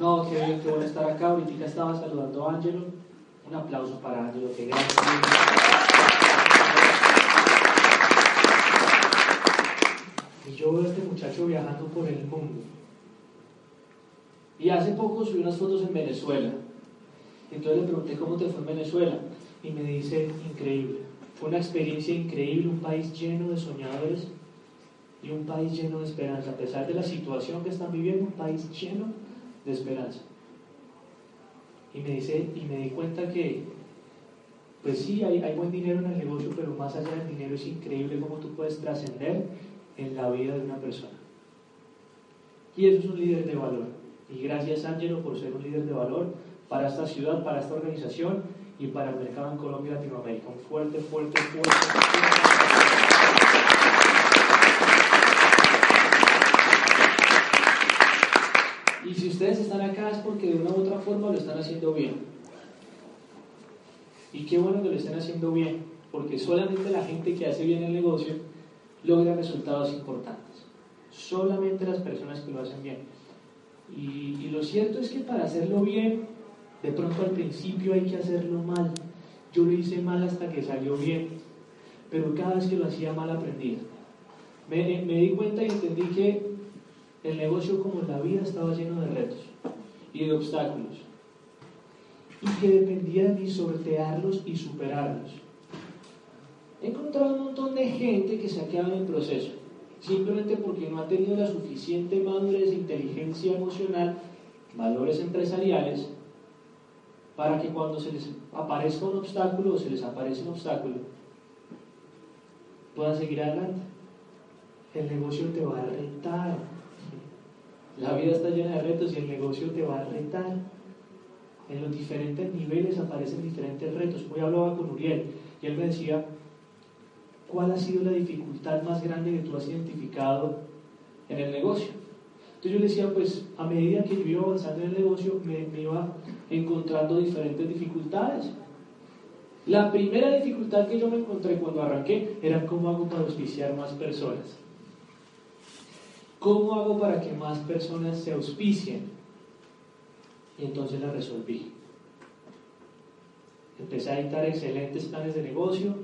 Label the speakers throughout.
Speaker 1: No, qué bien, qué bueno estar acá. Ahorita estaba saludando a Ángelo. Un aplauso para Ángelo, qué gran. Y yo veo a este muchacho viajando por el mundo. Y hace poco subí unas fotos en Venezuela. Entonces le pregunté cómo te fue en Venezuela. Y me dice, increíble. Fue una experiencia increíble, un país lleno de soñadores y un país lleno de esperanza. A pesar de la situación que están viviendo, un país lleno de esperanza. Y me dice, y me di cuenta que, pues sí, hay, hay buen dinero en el negocio, pero más allá del dinero es increíble cómo tú puedes trascender en la vida de una persona. Y eso es un líder de valor. Y gracias, Ángelo, por ser un líder de valor para esta ciudad, para esta organización y para el mercado en Colombia y Latinoamérica. Un fuerte, fuerte, fuerte si ustedes están acá es porque de una u otra forma lo están haciendo bien. Y qué bueno que lo estén haciendo bien, porque solamente la gente que hace bien el negocio logra resultados importantes. Solamente las personas que lo hacen bien. Y, y lo cierto es que para hacerlo bien de pronto al principio hay que hacerlo mal. Yo lo hice mal hasta que salió bien, pero cada vez que lo hacía mal aprendía. Me, di cuenta y entendí que el negocio como la vida estaba lleno de retos y de obstáculos. Y que dependía de sortearlos y superarlos. He encontrado un montón de gente que se ha quedado en el proceso, simplemente porque no ha tenido la suficiente madurez, inteligencia emocional, valores empresariales para que cuando se les aparezca un obstáculo o se les aparece un obstáculo, puedan seguir adelante. El negocio te va a retar. La vida está llena de retos y el negocio te va a retar. En los diferentes niveles aparecen diferentes retos. Hoy hablaba con Uriel y él me decía, ¿cuál ha sido la dificultad más grande que tú has identificado en el negocio? Entonces yo le decía, pues a medida que yo iba avanzando en el negocio, me, iba encontrando diferentes dificultades. La primera dificultad que yo me encontré cuando arranqué era cómo hago para auspiciar más personas. ¿Cómo hago para que más personas se auspicien? Y entonces la resolví. Empecé a editar excelentes planes de negocio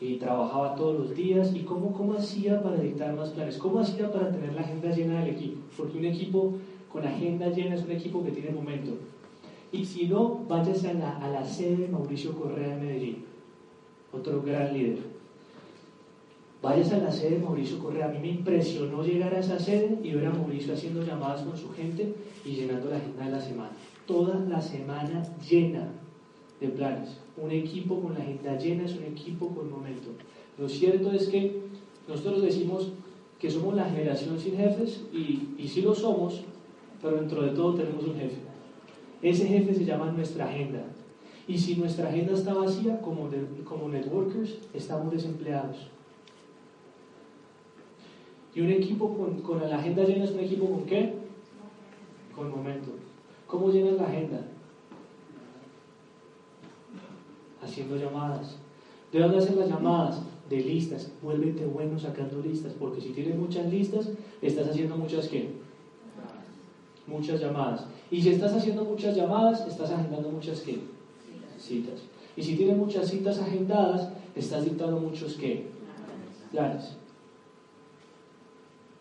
Speaker 1: y trabajaba todos los días. ¿Y cómo, cómo hacía para editar más planes? ¿Cómo hacía para tener la agenda llena del equipo? Porque un equipo con agenda llena es un equipo que tiene momento. Y si no, váyase a la, a la sede de Mauricio Correa en Medellín, otro gran líder. Váyase a la sede de Mauricio Correa. A mí me impresionó llegar a esa sede y ver a Mauricio haciendo llamadas con su gente y llenando la agenda de la semana. Toda la semana llena de planes. Un equipo con la agenda llena es un equipo con momento. Lo cierto es que nosotros decimos que somos la generación sin jefes y, sí lo somos, pero dentro de todo tenemos un jefe. Ese jefe se llama nuestra agenda. Y si nuestra agenda está vacía, como networkers, estamos desempleados. Y un equipo con, con, la agenda llena es un equipo con qué? Con momento. ¿Cómo llenas la agenda? Haciendo llamadas. ¿De dónde hacen las llamadas? De listas. Vuélvete bueno sacando listas, porque si tienes muchas listas, estás haciendo muchas qué? Muchas llamadas. Y si estás haciendo muchas llamadas, estás agendando muchas ¿qué? citas. Y si tienes muchas citas agendadas, estás dictando muchos qué? Planes.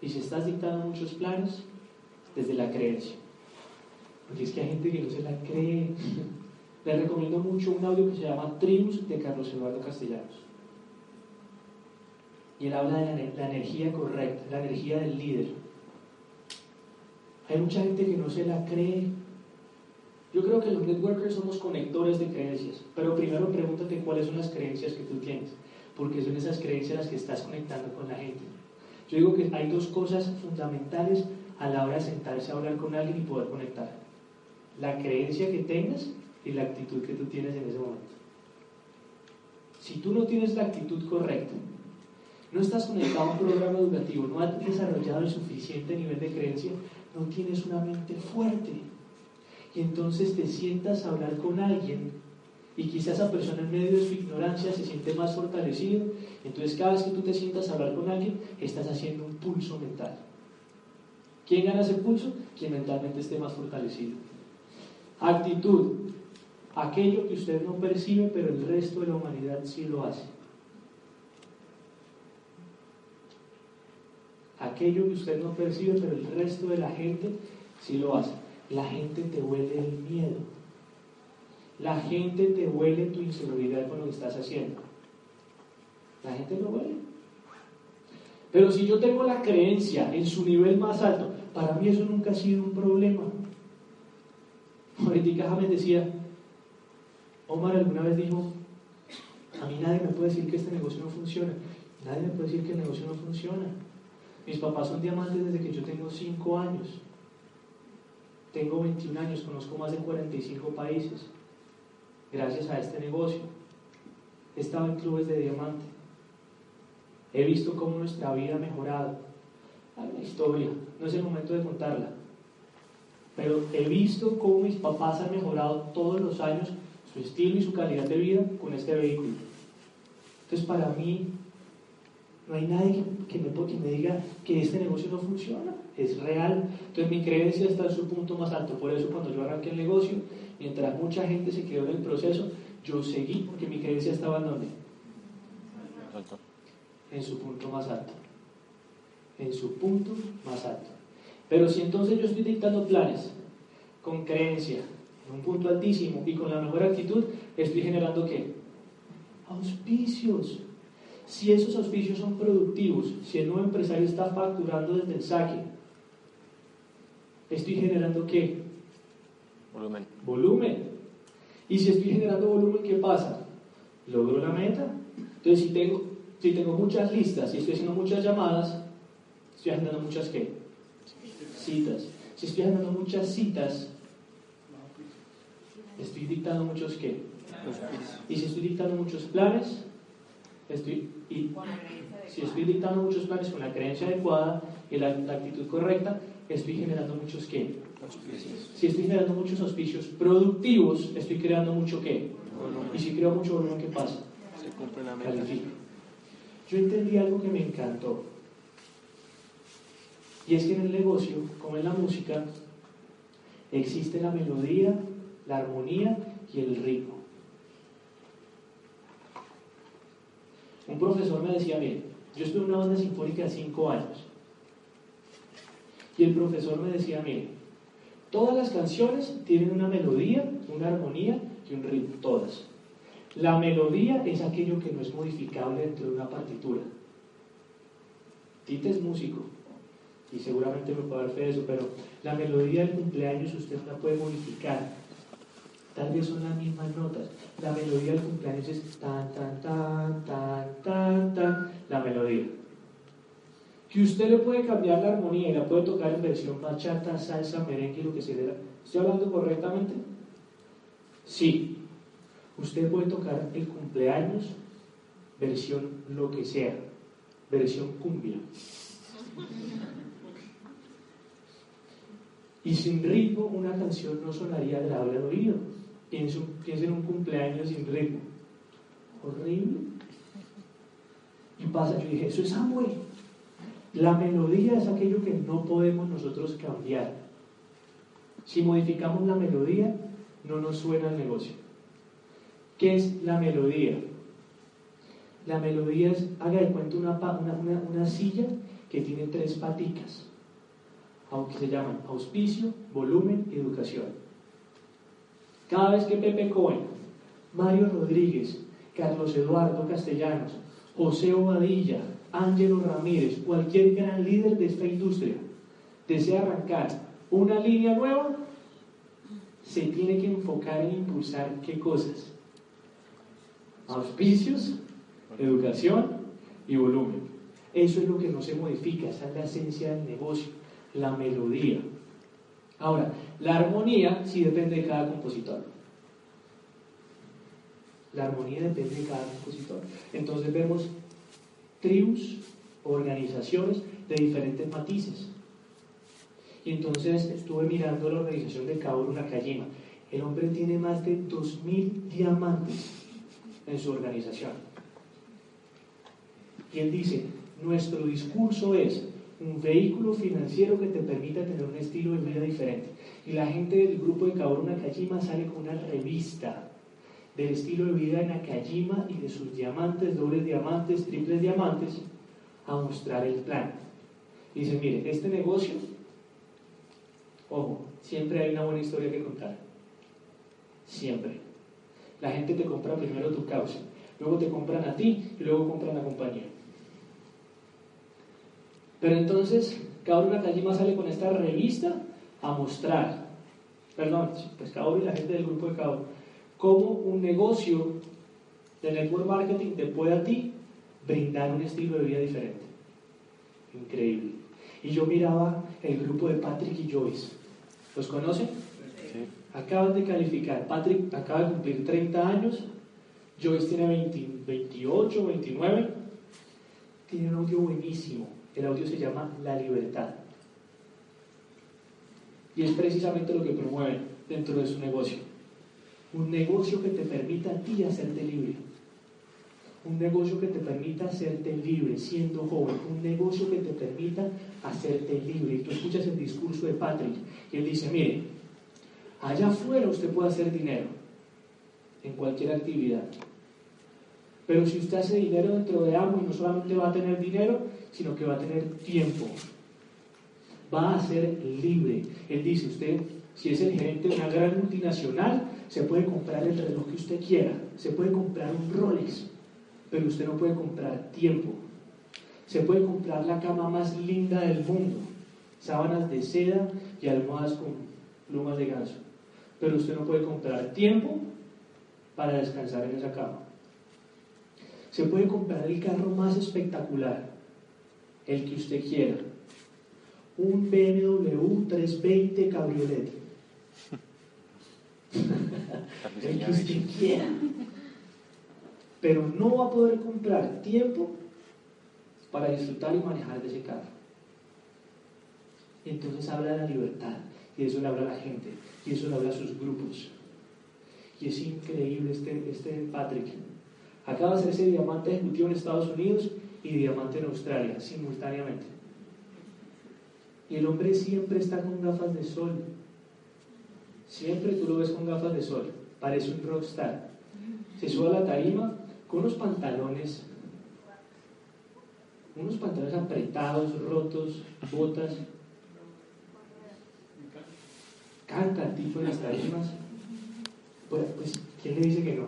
Speaker 1: Y si estás dictando muchos planes, desde la creencia. Porque es que hay gente que no se la cree. Le recomiendo mucho un audio que se llama Tribus de Carlos Eduardo Castellanos. Y él habla de la energía correcta, la energía del líder. Hay mucha gente que no se la cree. Yo creo que los networkers somos conectores de creencias, pero primero pregúntate cuáles son las creencias que tú tienes, porque son esas creencias las que estás conectando con la gente. Yo digo que hay dos cosas fundamentales a la hora de sentarse a hablar con alguien y poder conectar. La creencia que tengas y la actitud que tú tienes en ese momento. Si tú no tienes la actitud correcta, no estás conectado a un programa educativo, no has desarrollado el suficiente nivel de creencia, no tienes una mente fuerte. Y entonces te sientas a hablar con alguien y quizás esa persona en medio de su ignorancia se siente más fortalecido. Entonces cada vez que tú te sientas a hablar con alguien, estás haciendo un pulso mental. ¿Quién gana ese pulso? Quien mentalmente esté más fortalecido. Actitud. Aquello que usted no percibe, pero el resto de la humanidad sí lo hace. Aquello que usted no percibe, pero el resto de la gente sí lo hace. La gente te huele el miedo. La gente te huele tu inseguridad con lo que estás haciendo. La gente lo huele. Pero si yo tengo la creencia en su nivel más alto, para mí eso nunca ha sido un problema. Ahorita me decía, Omar alguna vez dijo, a mí nadie me puede decir que este negocio no funciona. Nadie me puede decir que el negocio no funciona. Mis papás son diamantes desde que yo tengo 5 años. Tengo 21 años, conozco más de 45 países. Gracias a este negocio. He estado en clubes de diamante. He visto cómo nuestra vida ha mejorado. Hay una historia, no es el momento de contarla. Pero he visto cómo mis papás han mejorado todos los años su estilo y su calidad de vida con este vehículo. Entonces, para mí, no hay nadie que, me, que me diga que este negocio no funciona. Es real. Entonces, mi creencia está en su punto más alto. Por eso, cuando yo arranqué el negocio, mientras mucha gente se quedó en el proceso, yo seguí porque mi creencia estaba en donde? En su punto más alto. En su punto más alto. Pero si entonces yo estoy dictando planes con creencia, en un punto altísimo y con la mejor actitud, estoy generando qué? Auspicios. Si esos auspicios son productivos, si el nuevo empresario está facturando desde el saque, estoy generando qué?
Speaker 2: Volumen.
Speaker 1: Volumen. Y si estoy generando volumen, ¿qué pasa? Logro la meta. Entonces, si tengo, si tengo muchas listas y estoy haciendo muchas llamadas, estoy agendando muchas qué? Citas. Si estoy agendando muchas citas, estoy dictando muchos qué? Y si estoy dictando muchos planes, estoy, y si estoy dictando muchos planes con la creencia adecuada y la, actitud correcta, estoy generando muchos qué? Si estoy generando muchos auspicios productivos, estoy creando mucho qué? Y si creo mucho volumen, ¿qué pasa?
Speaker 2: Se cumple la
Speaker 1: Califico. Yo entendí algo que me encantó. Y es que en el negocio, como en la música, existe la melodía, la armonía y el ritmo. Un profesor me decía, bien, yo estuve en una banda sinfónica de cinco años. Y el profesor me decía, mire, todas las canciones tienen una melodía, una armonía y un ritmo, todas. La melodía es aquello que no es modificable dentro de una partitura. Tite es músico y seguramente me puede dar fe de eso, pero la melodía del cumpleaños usted no la puede modificar. Tal vez son las mismas notas. La melodía del cumpleaños es tan, tan, tan, tan, tan, tan, la melodía. Que usted le puede cambiar la armonía y la puede tocar en versión bachata, salsa, merengue, lo que sea. ¿Estoy hablando correctamente? Sí. Usted puede tocar el cumpleaños, versión lo que sea, versión cumbia. Y sin ritmo una canción no sonaría agradable al oído. Pienso, en un cumpleaños sin ritmo. Horrible. Y pasa, yo dije, eso es Amway. La melodía es aquello que no podemos nosotros cambiar. Si modificamos la melodía, no nos suena el negocio. ¿Qué es la melodía? La melodía es, haga de cuenta una, una, una silla que tiene tres paticas, aunque se llaman auspicio, volumen y educación. Cada vez que Pepe Cohen, Mario Rodríguez, Carlos Eduardo Castellanos, José Obadilla, Ángelo Ramírez, cualquier gran líder de esta industria desea arrancar una línea nueva, se tiene que enfocar en impulsar qué cosas? Auspicios, educación y volumen. Eso es lo que no se modifica, esa es la esencia del negocio, la melodía. Ahora, la armonía sí depende de cada compositor. La armonía depende de cada compositor. Entonces vemos tribus, organizaciones de diferentes matices. Y entonces estuve mirando la organización de Kaoru Nakajima. El hombre tiene más de 2.000 diamantes en su organización. Y él dice, nuestro discurso es un vehículo financiero que te permita tener un estilo de vida diferente. Y la gente del grupo de Kaoru Nakajima sale con una revista del estilo de vida de Nakajima y de sus diamantes, dobles diamantes, triples diamantes, a mostrar el plan. Dice, mire, este negocio, ojo, siempre hay una buena historia que contar. Siempre. La gente te compra primero tu causa, luego te compran a ti y luego compran la compañía. Pero entonces, Kaoru Nakajima sale con esta revista a mostrar, perdón, pues Kaoru y la gente del grupo de Kaoru, cómo un negocio de network marketing te puede a ti brindar un estilo de vida diferente. Increíble. Y yo miraba el grupo de Patrick y Joyce. ¿Los conocen? Sí. Acaban de calificar. Patrick acaba de cumplir 30 años. Joyce tiene 28, 29. Tiene un audio buenísimo. El audio se llama La Libertad. Y es precisamente lo que promueven dentro de su negocio. Un negocio que te permita a ti hacerte libre. Un negocio que te permita hacerte libre siendo joven. Un negocio que te permita hacerte libre. Y tú escuchas el discurso de Patrick y él dice, mire, allá afuera usted puede hacer dinero en cualquier actividad. Pero si usted hace dinero dentro de y no solamente va a tener dinero, sino que va a tener tiempo. Va a ser libre. Él dice, usted, si es el gerente de una gran multinacional, se puede comprar el reloj que usted quiera, se puede comprar un Rolex, pero usted no puede comprar tiempo. Se puede comprar la cama más linda del mundo, sábanas de seda y almohadas con plumas de ganso, pero usted no puede comprar tiempo para descansar en esa cama. Se puede comprar el carro más espectacular, el que usted quiera. Un BMW 320 Cabriolet. el que usted quiera. Pero no va a poder comprar tiempo para disfrutar y manejar de ese carro. Entonces habla de la libertad, y eso le habla a la gente, y eso le habla a sus grupos. Y es increíble este, este Patrick. Acaba de ser ese diamante ejecutivo en Estados Unidos y diamante en Australia, simultáneamente. Y el hombre siempre está con gafas de sol. Siempre tú lo ves con gafas de sol. Parece un rockstar. Se sube a la tarima con unos pantalones, unos pantalones apretados, rotos, botas. Canta el tipo de las tarimas. Pues, pues, ¿quién le dice que no?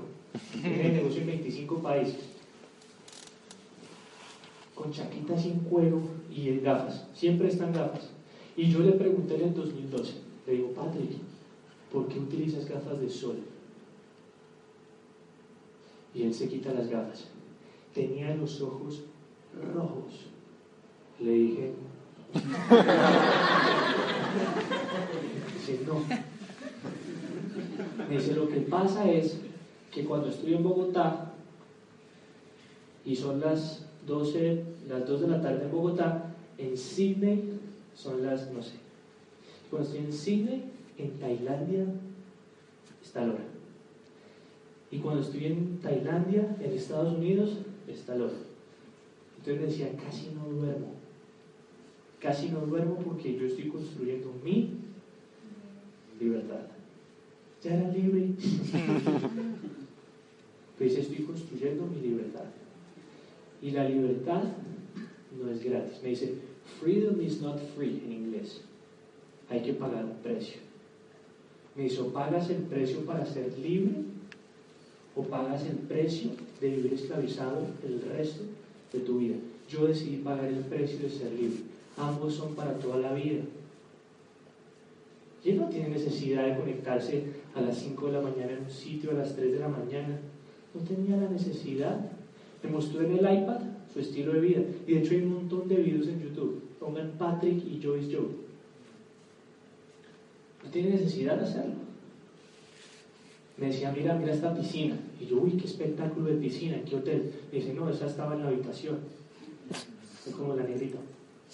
Speaker 1: Tiene negocio en 25 países con chaquitas sin cuero y en gafas, siempre están gafas. Y yo le pregunté en el 2012, le digo, Patrick, ¿por qué utilizas gafas de sol? Y él se quita las gafas. Tenía los ojos rojos. Le dije, dice, no. Me dice, lo que pasa es que cuando estoy en Bogotá y son las 12, las 2 de la tarde en Bogotá, en Sydney son las, no sé. Cuando estoy en Sydney, en Tailandia, está la hora. Y cuando estoy en Tailandia, en Estados Unidos, está la hora. Entonces decía, casi no duermo. Casi no duermo porque yo estoy construyendo mi libertad. Ya era libre. pues estoy construyendo mi libertad. Y la libertad no es gratis. Me dice, freedom is not free en inglés. Hay que pagar un precio. Me dice, pagas el precio para ser libre o pagas el precio de vivir esclavizado el resto de tu vida. Yo decidí pagar el precio de ser libre. Ambos son para toda la vida. Y él no tiene necesidad de conectarse a las 5 de la mañana en un sitio, a las 3 de la mañana. No tenía la necesidad me mostró en el iPad su estilo de vida. Y de hecho hay un montón de videos en YouTube. Pongan Patrick y Joyce Joe. No tiene necesidad de hacerlo. Me decía, mira, mira esta piscina. Y yo, uy, qué espectáculo de piscina, qué hotel. Me dice, no, esa estaba en la habitación. Es como la negrita.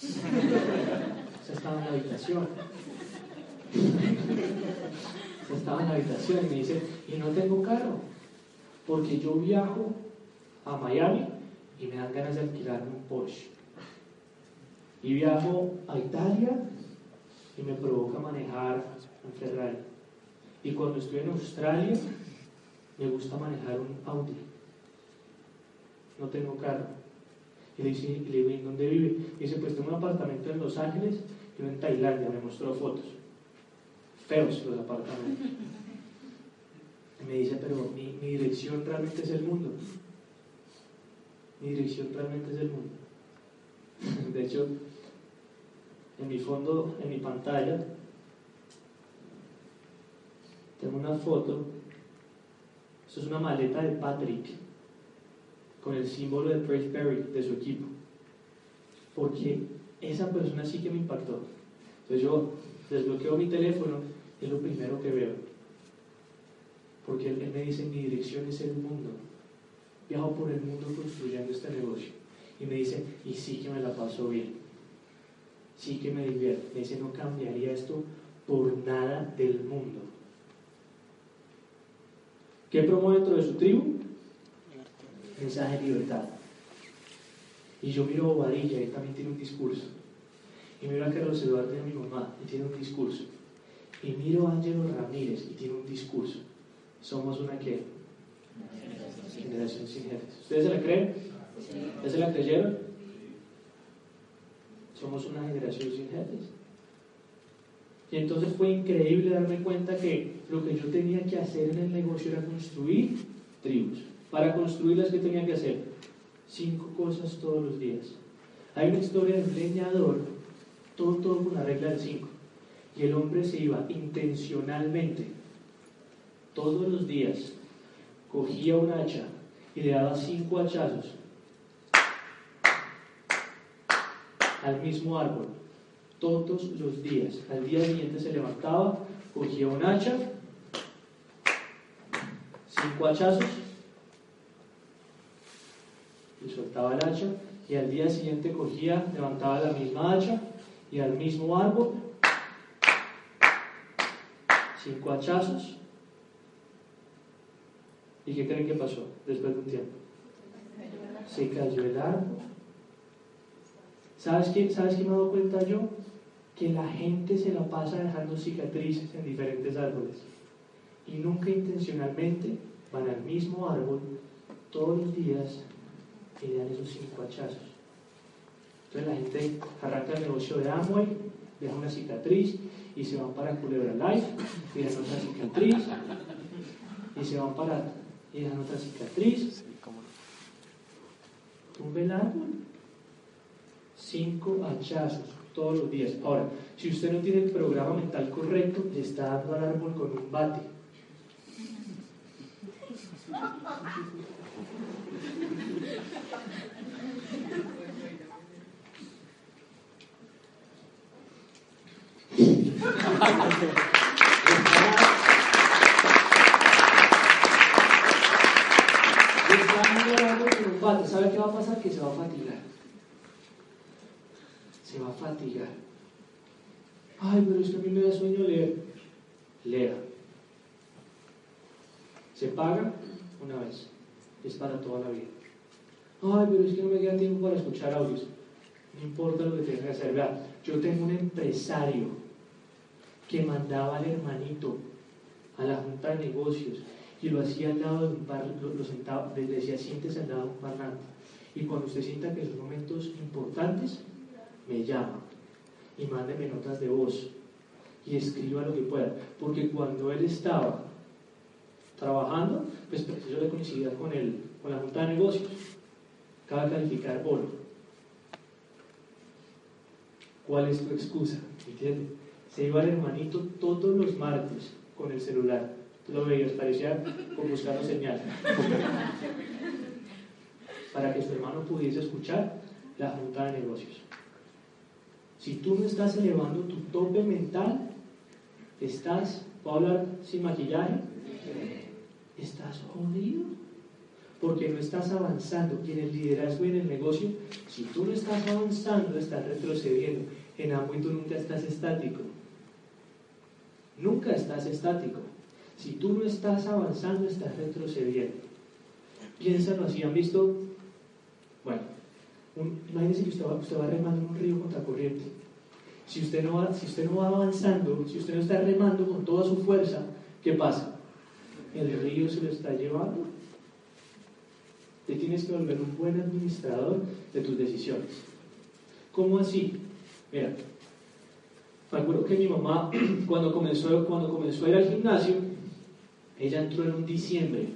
Speaker 1: Esa estaba en la habitación. Estaba en la habitación. Y me dice, y no tengo carro. Porque yo viajo a Miami y me dan ganas de alquilarme un Porsche. Y viajo a Italia y me provoca manejar un Ferrari. Y cuando estoy en Australia, me gusta manejar un Audi. No tengo carro. Y le, dice, y le digo, ¿en dónde vive? Y dice, pues tengo un apartamento en Los Ángeles y en Tailandia. Me mostró fotos. Feos los apartamentos. Y me dice, pero mi, dirección realmente es el mundo. Mi dirección realmente es el mundo. De hecho, en mi fondo, en mi pantalla, tengo una foto. Esto es una maleta de Patrick con el símbolo de Berry de su equipo. Porque esa persona sí que me impactó. Entonces yo desbloqueo mi teléfono es lo primero que veo. Porque él, me dice, mi dirección es el mundo. Viajo por el mundo construyendo este negocio. Y me dice, y sí que me la paso bien. Sí que me divierte. Me dice, no cambiaría esto por nada del mundo. ¿Qué promueve dentro de su tribu? Mensaje de libertad. Y yo miro a Bobadilla, él también tiene un discurso. Y miro a Carlos Eduardo y a mi mamá, y tiene un discurso. Y miro a Ángelo Ramírez, y tiene un discurso. Somos una qué? Generación sin jefes. ¿Ustedes se la creen? ¿Ya se la creyeron? Somos una generación sin jefes. Y entonces fue increíble darme cuenta que lo que yo tenía que hacer en el negocio era construir tribus. Para construirlas, ¿qué tenía que hacer? Cinco cosas todos los días. Hay una historia de un leñador, todo, todo con la regla del cinco. Y el hombre se iba intencionalmente, todos los días, cogía un hacha y le daba cinco hachazos al mismo árbol, todos los días. Al día siguiente se levantaba, cogía un hacha, cinco hachazos, y soltaba el hacha, y al día siguiente cogía, levantaba la misma hacha, y al mismo árbol, cinco hachazos. ¿Y qué creen que pasó después de un tiempo? Se cayó el árbol. ¿Sabes qué, ¿Sabes me he dado cuenta yo? Que la gente se la pasa dejando cicatrices en diferentes árboles. Y nunca intencionalmente van al mismo árbol todos los días y dan esos cinco hachazos. Entonces la gente arranca el negocio de Amway, deja una cicatriz y se van para Culebra Life y otra cicatriz y se van para y otra cicatriz.
Speaker 2: Sí.
Speaker 1: Tumbe el árbol. Cinco hachazos todos los días. Ahora, si usted no tiene el programa mental correcto, le está dando al árbol con un bate. ¿Sabe qué va a pasar? Que se va a fatigar. Se va a fatigar. Ay, pero es que a mí me da sueño leer. Lea. Se paga una vez. Es para toda la vida. Ay, pero es que no me queda tiempo para escuchar audios. No importa lo que tenga que hacer. Vea, yo tengo un empresario que mandaba al hermanito a la junta de negocios y lo hacía al lado de un par, lo, sentaba, le decía siéntese al lado de un parlante. Y cuando usted sienta que son momentos importantes, me llama y mándeme notas de voz y escriba lo que pueda. Porque cuando él estaba trabajando, pues preciso de coincidir con, el, con la Junta de Negocios. Acaba de calificar bono. ¿Cuál es tu excusa? ¿Entiendes? Se iba el hermanito todos los martes con el celular. Tú lo veías, parecía como buscando señal. Para que su hermano pudiese escuchar la Junta de Negocios. Si tú no estás elevando tu tope mental, estás, ¿puedo hablar sin maquillaje? Estás jodido. Porque no estás avanzando. Y en el liderazgo y en el negocio, si tú no estás avanzando, estás retrocediendo. En tú nunca estás estático. Nunca estás estático. Si tú no estás avanzando, estás retrocediendo. Piénsalo así. ¿Han visto? Bueno, imagínese que usted va, usted va remando en un río contra corriente. Si usted, no va, si usted no va avanzando, si usted no está remando con toda su fuerza, ¿qué pasa? El río se lo está llevando. Te tienes que volver un buen administrador de tus decisiones. ¿Cómo así? Mira, me acuerdo que mi mamá, cuando comenzó, cuando comenzó a ir al gimnasio, ella entró en un diciembre.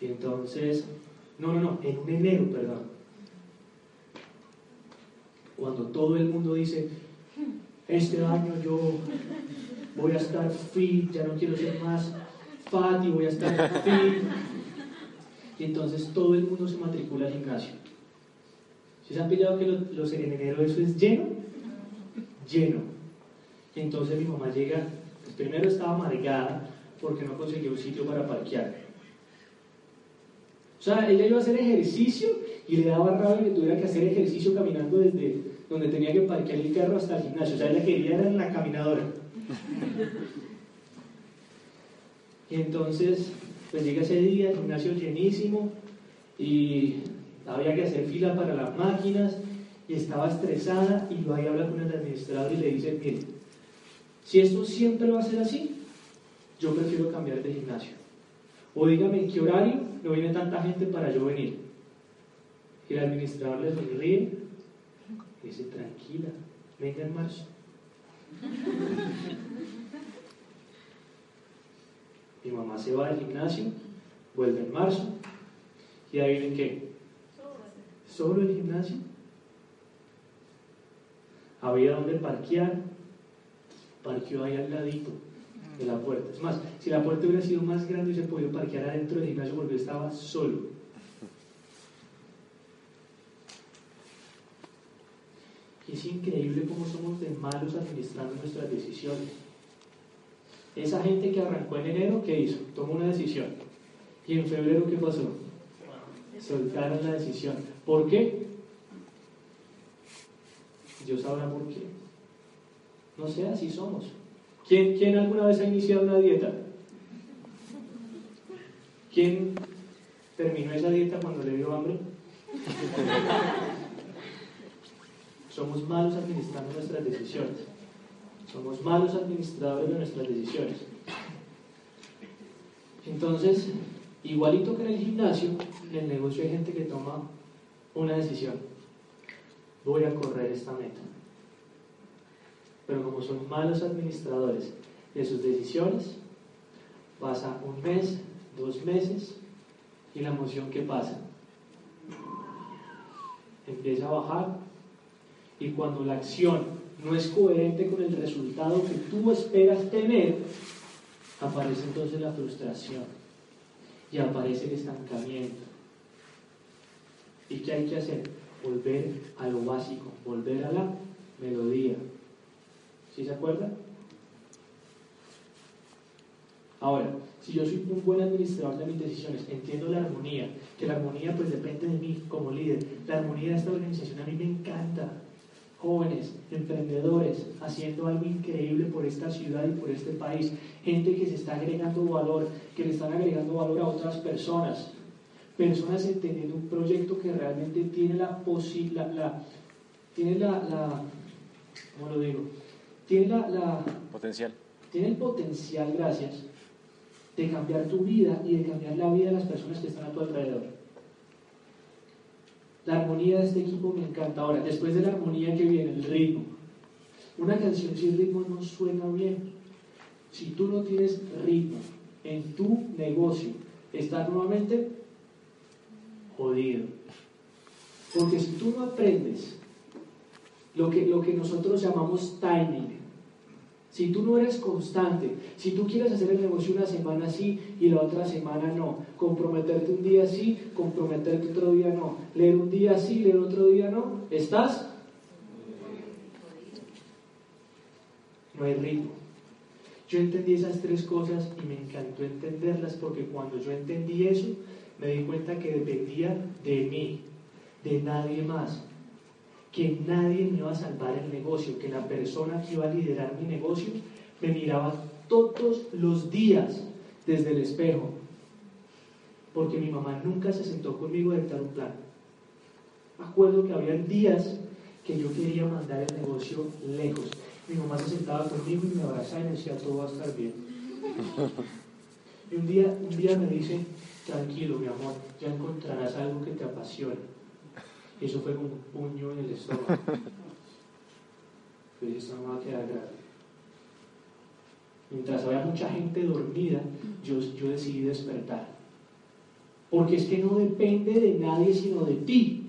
Speaker 1: Y entonces, no, no, no, en un enero, perdón. Cuando todo el mundo dice, este año yo voy a estar fit, ya no quiero ser más fat y voy a estar fit. Y entonces todo el mundo se matricula al gimnasio. ¿Si se han pillado que los, en enero eso es lleno? Lleno. Entonces mi mamá llega, pues primero estaba amargada porque no consiguió un sitio para parquear. O sea, ella iba a hacer ejercicio y le daba rabia que tuviera que hacer ejercicio caminando desde donde tenía que parquear el carro hasta el gimnasio. O sea, ella quería era en la caminadora. Y entonces, pues llega ese día, el gimnasio llenísimo y había que hacer fila para las máquinas y estaba estresada y va y habla con el administrador y le dice, mire, si esto siempre va a ser así, yo prefiero cambiar de gimnasio. O dígame en qué horario no viene tanta gente para yo venir. Y el administrador le sonríe y dice, tranquila, venga en marzo. Mi mamá se va al gimnasio, vuelve en marzo, y ahí viene qué? Solo el gimnasio. Había donde parquear, parqueó ahí al ladito de la puerta. Es más, si la puerta hubiera sido más grande, se podía parquear adentro del gimnasio porque estaba solo. es increíble cómo somos de malos administrando nuestras decisiones. Esa gente que arrancó en enero, ¿qué hizo? Tomó una decisión. ¿Y en febrero qué pasó? Soltaron la decisión. ¿Por qué? Dios sabrá por qué. No sé, así somos. ¿Quién, ¿Quién alguna vez ha iniciado una dieta? ¿Quién terminó esa dieta cuando le dio hambre? Somos malos administrando nuestras decisiones. Somos malos administradores de nuestras decisiones. Entonces, igualito que en el gimnasio, en el negocio hay gente que toma una decisión. Voy a correr esta meta. Pero como son malos administradores de sus decisiones, pasa un mes, dos meses, y la emoción que pasa empieza a bajar y cuando la acción no es coherente con el resultado que tú esperas tener, aparece entonces la frustración y aparece el estancamiento. ¿Y qué hay que hacer? Volver a lo básico, volver a la melodía. ¿Sí se acuerdan? Ahora, si yo soy un buen administrador de mis decisiones, entiendo la armonía, que la armonía pues depende de mí como líder. La armonía de esta organización a mí me encanta jóvenes, emprendedores, haciendo algo increíble por esta ciudad y por este país, gente que se está agregando valor, que le están agregando valor a otras personas, personas entendiendo un proyecto que realmente tiene la posibilidad, la, tiene la, la, ¿cómo lo digo? Tiene la, la,
Speaker 2: potencial.
Speaker 1: Tiene el potencial, gracias, de cambiar tu vida y de cambiar la vida de las personas que están a tu alrededor. La armonía de este equipo me encanta. Ahora, después de la armonía que viene el ritmo. Una canción sin ritmo no suena bien. Si tú no tienes ritmo en tu negocio, estás nuevamente jodido. Porque si tú no aprendes lo que, lo que nosotros llamamos timing, si tú no eres constante, si tú quieres hacer el negocio una semana sí y la otra semana no, comprometerte un día sí, comprometerte otro día no, leer un día sí, leer otro día no, ¿estás? No hay ritmo. Yo entendí esas tres cosas y me encantó entenderlas porque cuando yo entendí eso, me di cuenta que dependía de mí, de nadie más que nadie me iba a salvar el negocio, que la persona que iba a liderar mi negocio me miraba todos los días desde el espejo, porque mi mamá nunca se sentó conmigo a dictar un plan. Me acuerdo que había días que yo quería mandar el negocio lejos. Mi mamá se sentaba conmigo y me abrazaba y me decía, todo va a estar bien. Y un día, un día me dice, tranquilo, mi amor, ya encontrarás algo que te apasione. Eso fue como un puño en el estómago. Yo dije, esto no va a quedar grave. Mientras había mucha gente dormida, yo, yo decidí despertar. Porque es que no depende de nadie sino de ti.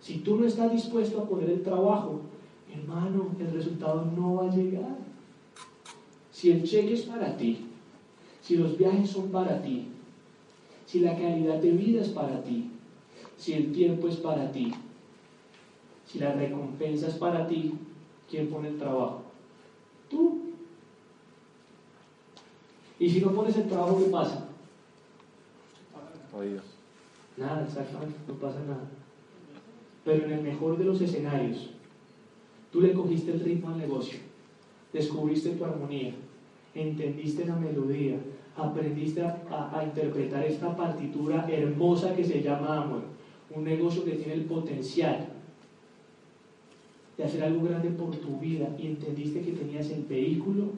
Speaker 1: Si tú no estás dispuesto a poner el trabajo, hermano, el resultado no va a llegar. Si el cheque es para ti, si los viajes son para ti, si la calidad de vida es para ti, si el tiempo es para ti, si la recompensa es para ti, ¿quién pone el trabajo? Tú. Y si no pones el trabajo, ¿qué pasa?
Speaker 2: Oído.
Speaker 1: Nada, exactamente, no pasa nada. Pero en el mejor de los escenarios, tú le cogiste el ritmo al negocio, descubriste tu armonía, entendiste la melodía, aprendiste a, interpretar esta partitura hermosa que se llama amor, un negocio que tiene el potencial de hacer algo grande por tu vida y entendiste que tenías el vehículo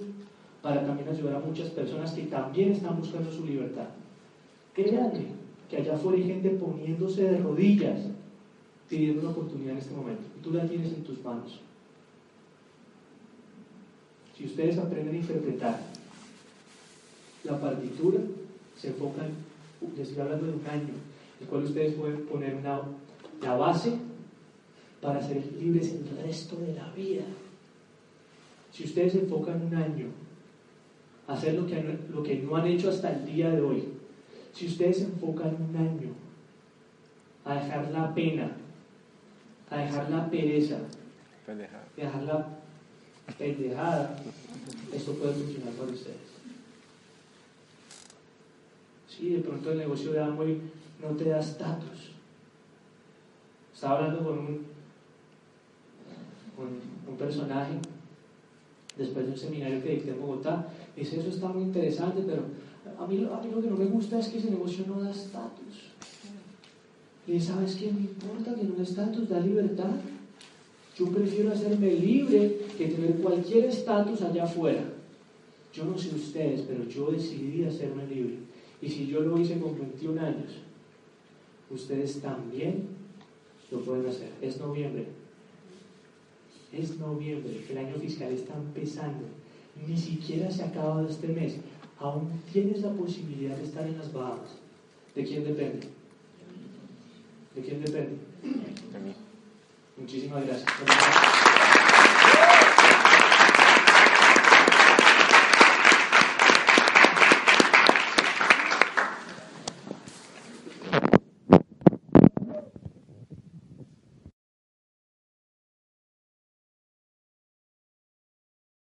Speaker 1: para también ayudar a muchas personas que también están buscando su libertad. Créanme que allá afuera hay gente poniéndose de rodillas pidiendo una oportunidad en este momento. Tú la tienes en tus manos. Si ustedes aprenden a interpretar la partitura, se enfocan, les estoy hablando de un año, el cual ustedes pueden poner una, la base para ser libres el resto de la vida. Si ustedes se enfocan un año a hacer lo que, lo que no han hecho hasta el día de hoy, si ustedes se enfocan un año a dejar la pena, a dejar la pereza, a dejar la pendejada, esto puede funcionar para ustedes. Sí, de pronto el negocio de Amway no te da estatus. Estaba hablando con un, personaje después de un seminario que dicté en Bogotá. Dice, eso está muy interesante, pero a mí, a mí lo que no me gusta es que ese negocio no da estatus. Y ¿sabes qué me importa que no da estatus? Da libertad. Yo prefiero hacerme libre que tener cualquier estatus allá afuera. Yo no sé ustedes, pero yo decidí hacerme libre. Y si yo lo hice con 21 años, ustedes también lo pueden hacer. Es noviembre. Es noviembre. El año fiscal está empezando. Ni siquiera se ha acabado este mes. Aún tienes la posibilidad de estar en las Bahamas. ¿De quién depende? ¿De quién depende?
Speaker 2: De mí.
Speaker 1: Muchísimas gracias.